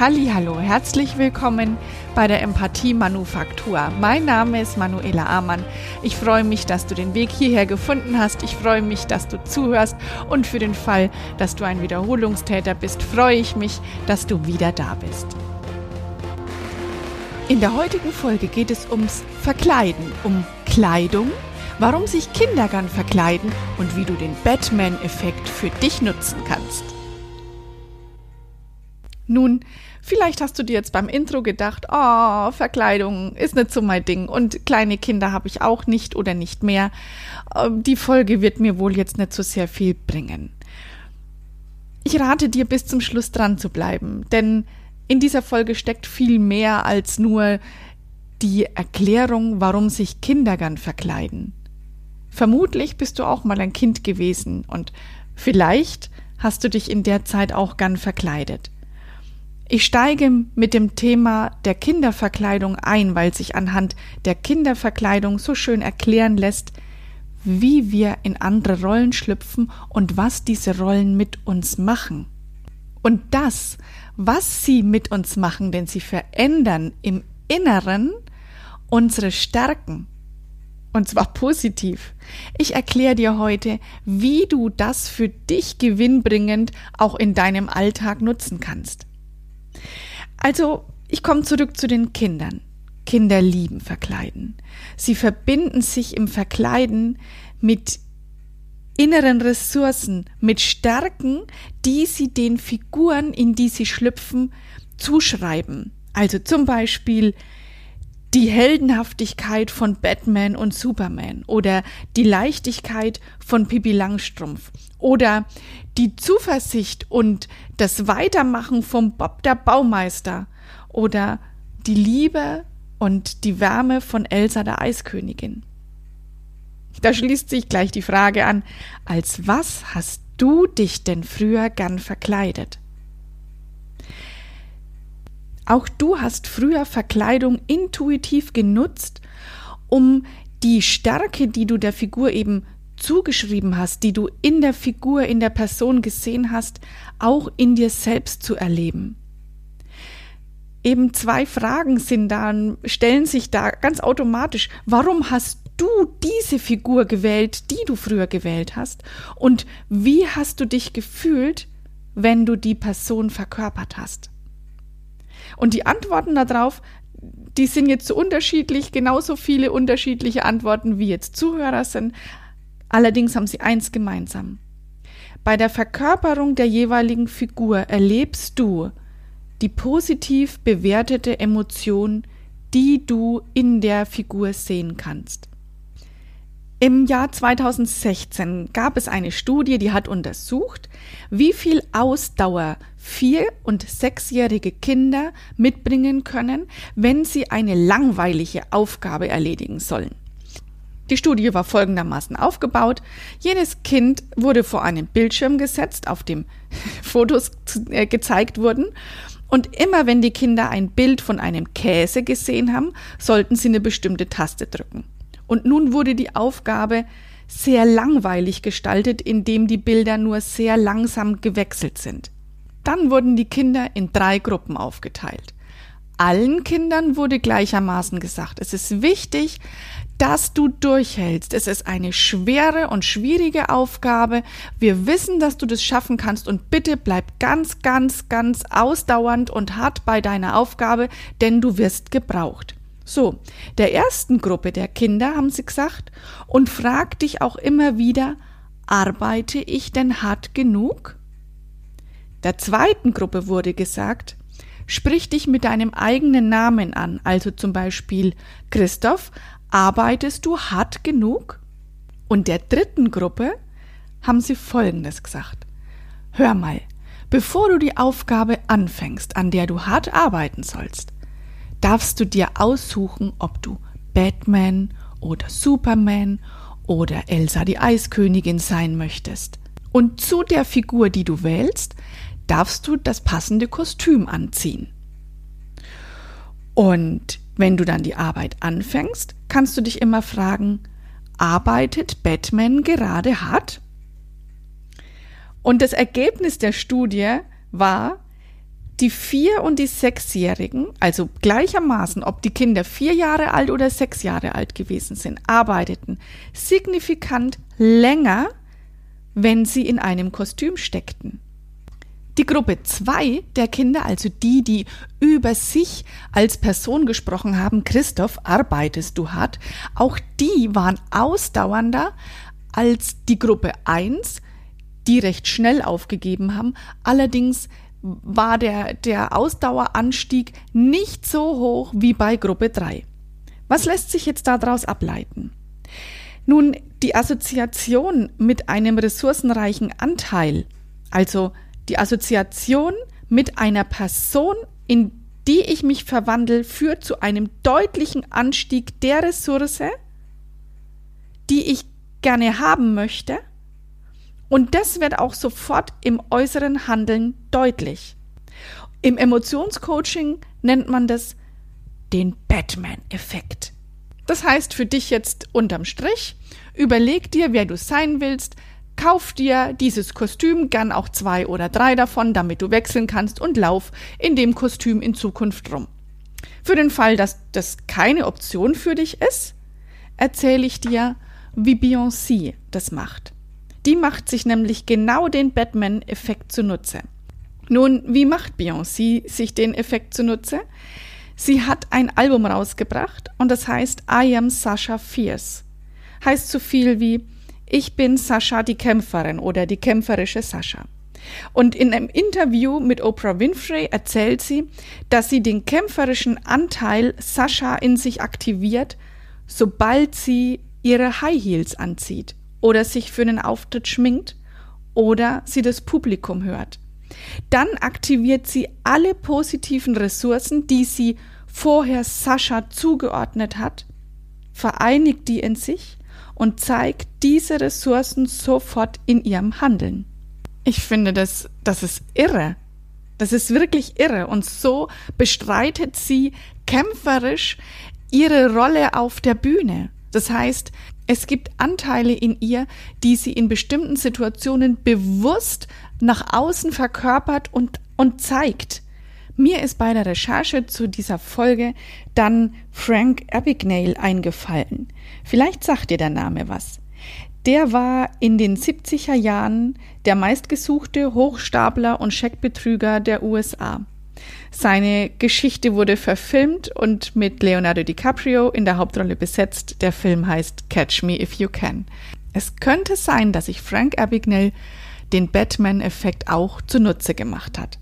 Hallo, herzlich willkommen bei der Empathie Manufaktur. Mein Name ist Manuela Amann. Ich freue mich, dass du den Weg hierher gefunden hast. Ich freue mich, dass du zuhörst und für den Fall, dass du ein Wiederholungstäter bist, freue ich mich, dass du wieder da bist. In der heutigen Folge geht es ums Verkleiden, um Kleidung, warum sich Kinder gern verkleiden und wie du den Batman-Effekt für dich nutzen kannst. Nun, vielleicht hast du dir jetzt beim Intro gedacht, oh, Verkleidung ist nicht so mein Ding und kleine Kinder habe ich auch nicht oder nicht mehr. Ähm, die Folge wird mir wohl jetzt nicht so sehr viel bringen. Ich rate dir bis zum Schluss dran zu bleiben, denn in dieser Folge steckt viel mehr als nur die Erklärung, warum sich Kinder gern verkleiden. Vermutlich bist du auch mal ein Kind gewesen und vielleicht hast du dich in der Zeit auch gern verkleidet. Ich steige mit dem Thema der Kinderverkleidung ein, weil sich anhand der Kinderverkleidung so schön erklären lässt, wie wir in andere Rollen schlüpfen und was diese Rollen mit uns machen. Und das, was sie mit uns machen, denn sie verändern im Inneren unsere Stärken. Und zwar positiv. Ich erkläre dir heute, wie du das für dich gewinnbringend auch in deinem Alltag nutzen kannst. Also, ich komme zurück zu den Kindern. Kinder lieben Verkleiden. Sie verbinden sich im Verkleiden mit inneren Ressourcen, mit Stärken, die sie den Figuren, in die sie schlüpfen, zuschreiben. Also zum Beispiel die Heldenhaftigkeit von Batman und Superman oder die Leichtigkeit von Pippi Langstrumpf oder die Zuversicht und das Weitermachen vom Bob der Baumeister oder die Liebe und die Wärme von Elsa der Eiskönigin. Da schließt sich gleich die Frage an, als was hast du dich denn früher gern verkleidet? Auch du hast früher Verkleidung intuitiv genutzt, um die Stärke, die du der Figur eben zugeschrieben hast, die du in der Figur, in der Person gesehen hast, auch in dir selbst zu erleben. Eben zwei Fragen sind da, stellen sich da ganz automatisch. Warum hast du diese Figur gewählt, die du früher gewählt hast? Und wie hast du dich gefühlt, wenn du die Person verkörpert hast? Und die Antworten darauf, die sind jetzt so unterschiedlich, genauso viele unterschiedliche Antworten wie jetzt Zuhörer sind. Allerdings haben sie eins gemeinsam. Bei der Verkörperung der jeweiligen Figur erlebst du die positiv bewertete Emotion, die du in der Figur sehen kannst. Im Jahr 2016 gab es eine Studie, die hat untersucht, wie viel Ausdauer vier- und sechsjährige Kinder mitbringen können, wenn sie eine langweilige Aufgabe erledigen sollen. Die Studie war folgendermaßen aufgebaut. Jedes Kind wurde vor einen Bildschirm gesetzt, auf dem Fotos äh, gezeigt wurden. Und immer wenn die Kinder ein Bild von einem Käse gesehen haben, sollten sie eine bestimmte Taste drücken. Und nun wurde die Aufgabe sehr langweilig gestaltet, indem die Bilder nur sehr langsam gewechselt sind. Dann wurden die Kinder in drei Gruppen aufgeteilt. Allen Kindern wurde gleichermaßen gesagt, es ist wichtig, dass du durchhältst. Es ist eine schwere und schwierige Aufgabe. Wir wissen, dass du das schaffen kannst und bitte bleib ganz, ganz, ganz ausdauernd und hart bei deiner Aufgabe, denn du wirst gebraucht. So, der ersten Gruppe der Kinder haben sie gesagt und frag dich auch immer wieder, arbeite ich denn hart genug? Der zweiten Gruppe wurde gesagt, sprich dich mit deinem eigenen Namen an, also zum Beispiel Christoph, arbeitest du hart genug? Und der dritten Gruppe haben sie Folgendes gesagt. Hör mal, bevor du die Aufgabe anfängst, an der du hart arbeiten sollst, darfst du dir aussuchen, ob du Batman oder Superman oder Elsa die Eiskönigin sein möchtest. Und zu der Figur, die du wählst, darfst du das passende Kostüm anziehen. Und wenn du dann die Arbeit anfängst, kannst du dich immer fragen, arbeitet Batman gerade hart? Und das Ergebnis der Studie war, Die vier- und die sechsjährigen, also gleichermaßen, ob die Kinder vier Jahre alt oder sechs Jahre alt gewesen sind, arbeiteten signifikant länger, wenn sie in einem Kostüm steckten. Die Gruppe 2 der Kinder, also die, die über sich als Person gesprochen haben, Christoph, arbeitest du hart, auch die waren ausdauernder als die Gruppe 1, die recht schnell aufgegeben haben. Allerdings war der, der Ausdaueranstieg nicht so hoch wie bei Gruppe 3. Was lässt sich jetzt daraus ableiten? Nun, die Assoziation mit einem ressourcenreichen Anteil, also die Assoziation mit einer Person, in die ich mich verwandle, führt zu einem deutlichen Anstieg der Ressource, die ich gerne haben möchte. Und das wird auch sofort im äußeren Handeln deutlich. Im Emotionscoaching nennt man das den Batman-Effekt. Das heißt für dich jetzt unterm Strich, überleg dir, wer du sein willst, Kauf dir dieses Kostüm, gern auch zwei oder drei davon, damit du wechseln kannst und lauf in dem Kostüm in Zukunft rum. Für den Fall, dass das keine Option für dich ist, erzähle ich dir, wie Beyoncé das macht. Die macht sich nämlich genau den Batman-Effekt zunutze. Nun, wie macht Beyoncé sich den Effekt zunutze? Sie hat ein Album rausgebracht und das heißt I Am Sasha Fierce. Heißt so viel wie ich bin Sascha die Kämpferin oder die kämpferische Sascha. Und in einem Interview mit Oprah Winfrey erzählt sie, dass sie den kämpferischen Anteil Sascha in sich aktiviert, sobald sie ihre High Heels anzieht oder sich für einen Auftritt schminkt oder sie das Publikum hört. Dann aktiviert sie alle positiven Ressourcen, die sie vorher Sascha zugeordnet hat, vereinigt die in sich und zeigt diese Ressourcen sofort in ihrem Handeln. Ich finde, das, das ist irre. Das ist wirklich irre. Und so bestreitet sie kämpferisch ihre Rolle auf der Bühne. Das heißt, es gibt Anteile in ihr, die sie in bestimmten Situationen bewusst nach außen verkörpert und, und zeigt. Mir ist bei der Recherche zu dieser Folge dann Frank Abagnale eingefallen. Vielleicht sagt dir der Name was. Der war in den 70er Jahren der meistgesuchte Hochstapler und Scheckbetrüger der USA. Seine Geschichte wurde verfilmt und mit Leonardo DiCaprio in der Hauptrolle besetzt. Der Film heißt Catch Me If You Can. Es könnte sein, dass sich Frank Abagnale den Batman-Effekt auch zunutze gemacht hat.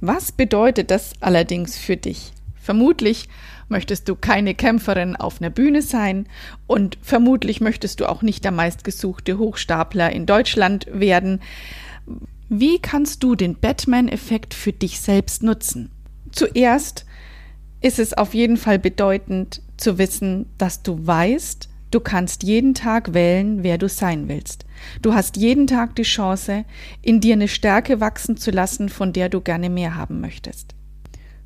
Was bedeutet das allerdings für dich? Vermutlich möchtest du keine Kämpferin auf einer Bühne sein und vermutlich möchtest du auch nicht der meistgesuchte Hochstapler in Deutschland werden. Wie kannst du den Batman-Effekt für dich selbst nutzen? Zuerst ist es auf jeden Fall bedeutend zu wissen, dass du weißt, du kannst jeden Tag wählen, wer du sein willst. Du hast jeden Tag die Chance, in dir eine Stärke wachsen zu lassen, von der du gerne mehr haben möchtest.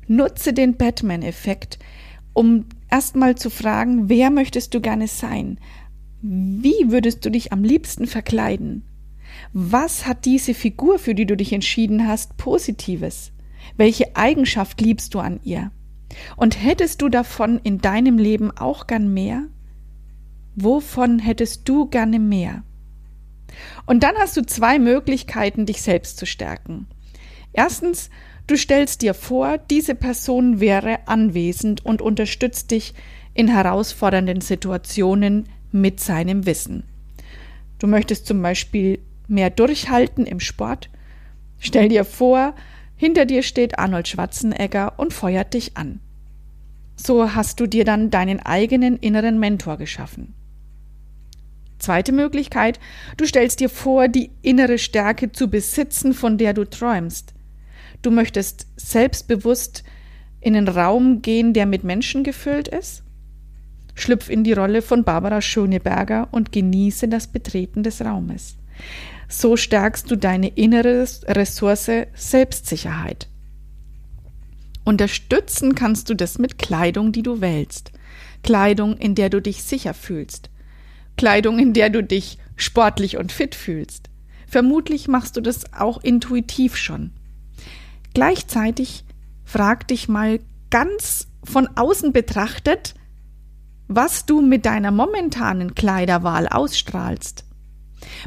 Nutze den Batman-Effekt, um erstmal zu fragen, wer möchtest du gerne sein? Wie würdest du dich am liebsten verkleiden? Was hat diese Figur, für die du dich entschieden hast, Positives? Welche Eigenschaft liebst du an ihr? Und hättest du davon in deinem Leben auch gern mehr? Wovon hättest du gerne mehr? Und dann hast du zwei Möglichkeiten, dich selbst zu stärken. Erstens, du stellst dir vor, diese Person wäre anwesend und unterstützt dich in herausfordernden Situationen mit seinem Wissen. Du möchtest zum Beispiel mehr durchhalten im Sport. Stell dir vor, hinter dir steht Arnold Schwarzenegger und feuert dich an. So hast du dir dann deinen eigenen inneren Mentor geschaffen. Zweite Möglichkeit, du stellst dir vor, die innere Stärke zu besitzen, von der du träumst. Du möchtest selbstbewusst in einen Raum gehen, der mit Menschen gefüllt ist? Schlüpf in die Rolle von Barbara Schöneberger und genieße das Betreten des Raumes. So stärkst du deine innere Ressource Selbstsicherheit. Unterstützen kannst du das mit Kleidung, die du wählst. Kleidung, in der du dich sicher fühlst. Kleidung, in der du dich sportlich und fit fühlst. Vermutlich machst du das auch intuitiv schon. Gleichzeitig frag dich mal ganz von außen betrachtet, was du mit deiner momentanen Kleiderwahl ausstrahlst.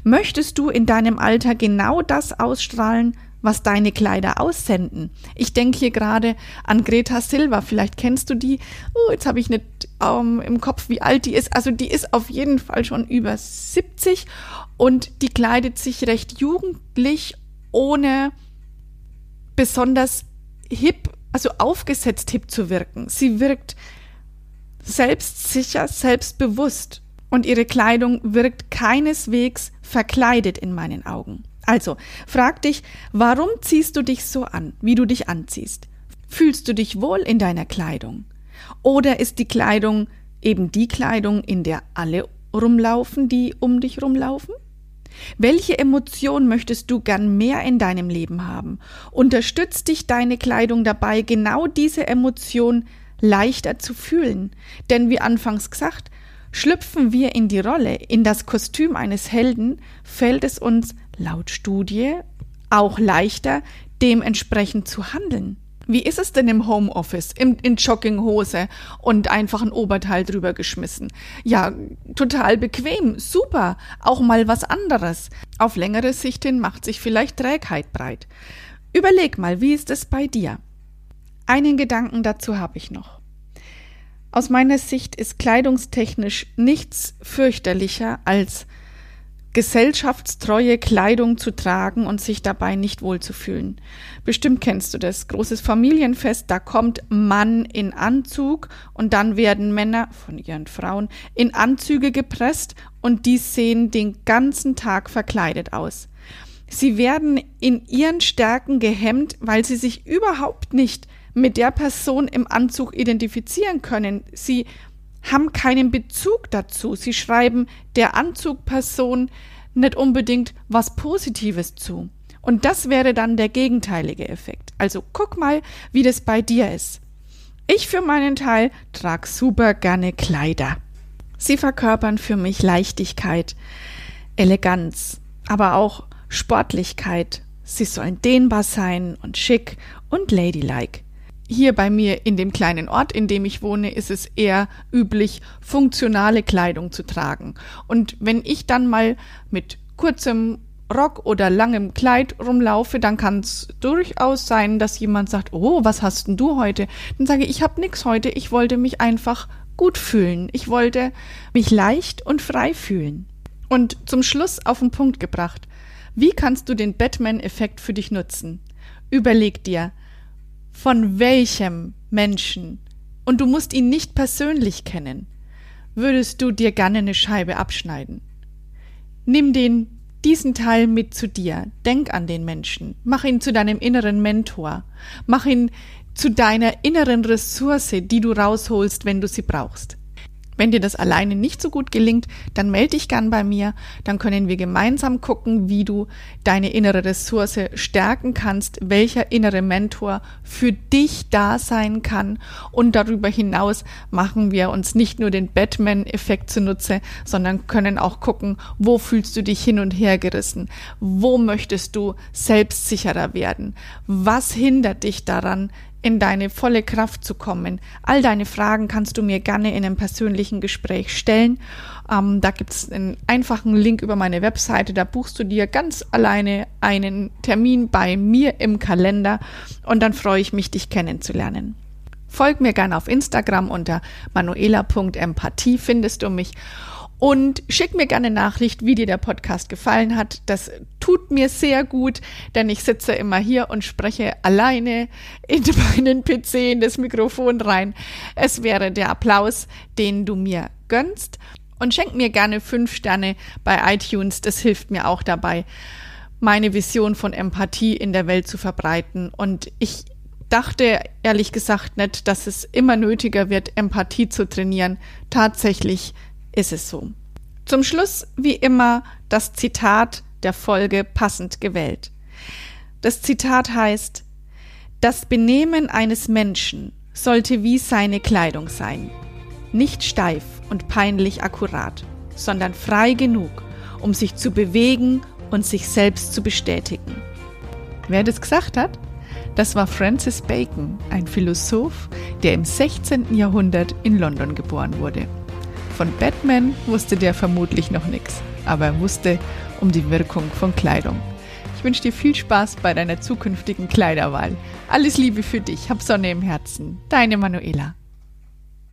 Möchtest du in deinem Alter genau das ausstrahlen, was deine Kleider aussenden? Ich denke hier gerade an Greta Silva, vielleicht kennst du die. Oh, jetzt habe ich nicht ähm, im Kopf, wie alt die ist. Also die ist auf jeden Fall schon über 70 und die kleidet sich recht jugendlich, ohne besonders hip, also aufgesetzt hip zu wirken. Sie wirkt selbstsicher, selbstbewusst und ihre Kleidung wirkt keineswegs verkleidet in meinen Augen. Also, frag dich, warum ziehst du dich so an, wie du dich anziehst? Fühlst du dich wohl in deiner Kleidung? Oder ist die Kleidung eben die Kleidung, in der alle rumlaufen, die um dich rumlaufen? Welche Emotion möchtest du gern mehr in deinem Leben haben? Unterstützt dich deine Kleidung dabei, genau diese Emotion leichter zu fühlen? Denn wie anfangs gesagt, schlüpfen wir in die Rolle, in das Kostüm eines Helden, fällt es uns laut Studie auch leichter, dementsprechend zu handeln. Wie ist es denn im Homeoffice, in, in Jogginghose und einfach ein Oberteil drüber geschmissen? Ja, total bequem, super, auch mal was anderes. Auf längere Sicht hin macht sich vielleicht Trägheit breit. Überleg mal, wie ist es bei dir? Einen Gedanken dazu habe ich noch. Aus meiner Sicht ist kleidungstechnisch nichts fürchterlicher als gesellschaftstreue Kleidung zu tragen und sich dabei nicht wohlzufühlen. Bestimmt kennst du das. Großes Familienfest, da kommt Mann in Anzug und dann werden Männer von ihren Frauen in Anzüge gepresst und die sehen den ganzen Tag verkleidet aus. Sie werden in ihren Stärken gehemmt, weil sie sich überhaupt nicht mit der Person im Anzug identifizieren können. Sie haben keinen Bezug dazu. Sie schreiben der Anzugperson nicht unbedingt was Positives zu. Und das wäre dann der gegenteilige Effekt. Also guck mal, wie das bei dir ist. Ich für meinen Teil trage super gerne Kleider. Sie verkörpern für mich Leichtigkeit, Eleganz, aber auch Sportlichkeit. Sie sollen dehnbar sein und schick und ladylike. Hier bei mir in dem kleinen Ort, in dem ich wohne, ist es eher üblich, funktionale Kleidung zu tragen. Und wenn ich dann mal mit kurzem Rock oder langem Kleid rumlaufe, dann kann es durchaus sein, dass jemand sagt, oh, was hast denn du heute? Dann sage ich, ich habe nix heute, ich wollte mich einfach gut fühlen. Ich wollte mich leicht und frei fühlen. Und zum Schluss auf den Punkt gebracht. Wie kannst du den Batman-Effekt für dich nutzen? Überleg dir, von welchem Menschen, und du musst ihn nicht persönlich kennen, würdest du dir gerne eine Scheibe abschneiden? Nimm den diesen Teil mit zu dir. Denk an den Menschen. Mach ihn zu deinem inneren Mentor. Mach ihn zu deiner inneren Ressource, die du rausholst, wenn du sie brauchst. Wenn dir das alleine nicht so gut gelingt, dann melde dich gern bei mir, dann können wir gemeinsam gucken, wie du deine innere Ressource stärken kannst, welcher innere Mentor für dich da sein kann. Und darüber hinaus machen wir uns nicht nur den Batman-Effekt zunutze, sondern können auch gucken, wo fühlst du dich hin und her gerissen, wo möchtest du selbstsicherer werden, was hindert dich daran, in deine volle Kraft zu kommen. All deine Fragen kannst du mir gerne in einem persönlichen Gespräch stellen. Ähm, da gibt es einen einfachen Link über meine Webseite. Da buchst du dir ganz alleine einen Termin bei mir im Kalender und dann freue ich mich, dich kennenzulernen. Folg mir gerne auf Instagram unter manuela.empathie findest du mich und schick mir gerne Nachricht, wie dir der Podcast gefallen hat. Das tut mir sehr gut, denn ich sitze immer hier und spreche alleine in meinen PC in das Mikrofon rein. Es wäre der Applaus, den du mir gönnst. Und schenk mir gerne fünf Sterne bei iTunes. Das hilft mir auch dabei, meine Vision von Empathie in der Welt zu verbreiten. Und ich dachte ehrlich gesagt nicht, dass es immer nötiger wird, Empathie zu trainieren. Tatsächlich ist es so. Zum Schluss, wie immer, das Zitat der Folge passend gewählt. Das Zitat heißt, das Benehmen eines Menschen sollte wie seine Kleidung sein. Nicht steif und peinlich akkurat, sondern frei genug, um sich zu bewegen und sich selbst zu bestätigen. Wer das gesagt hat? Das war Francis Bacon, ein Philosoph, der im 16. Jahrhundert in London geboren wurde. Von Batman wusste der vermutlich noch nichts, aber er wusste um die Wirkung von Kleidung. Ich wünsche dir viel Spaß bei deiner zukünftigen Kleiderwahl. Alles Liebe für dich, hab Sonne im Herzen. Deine Manuela.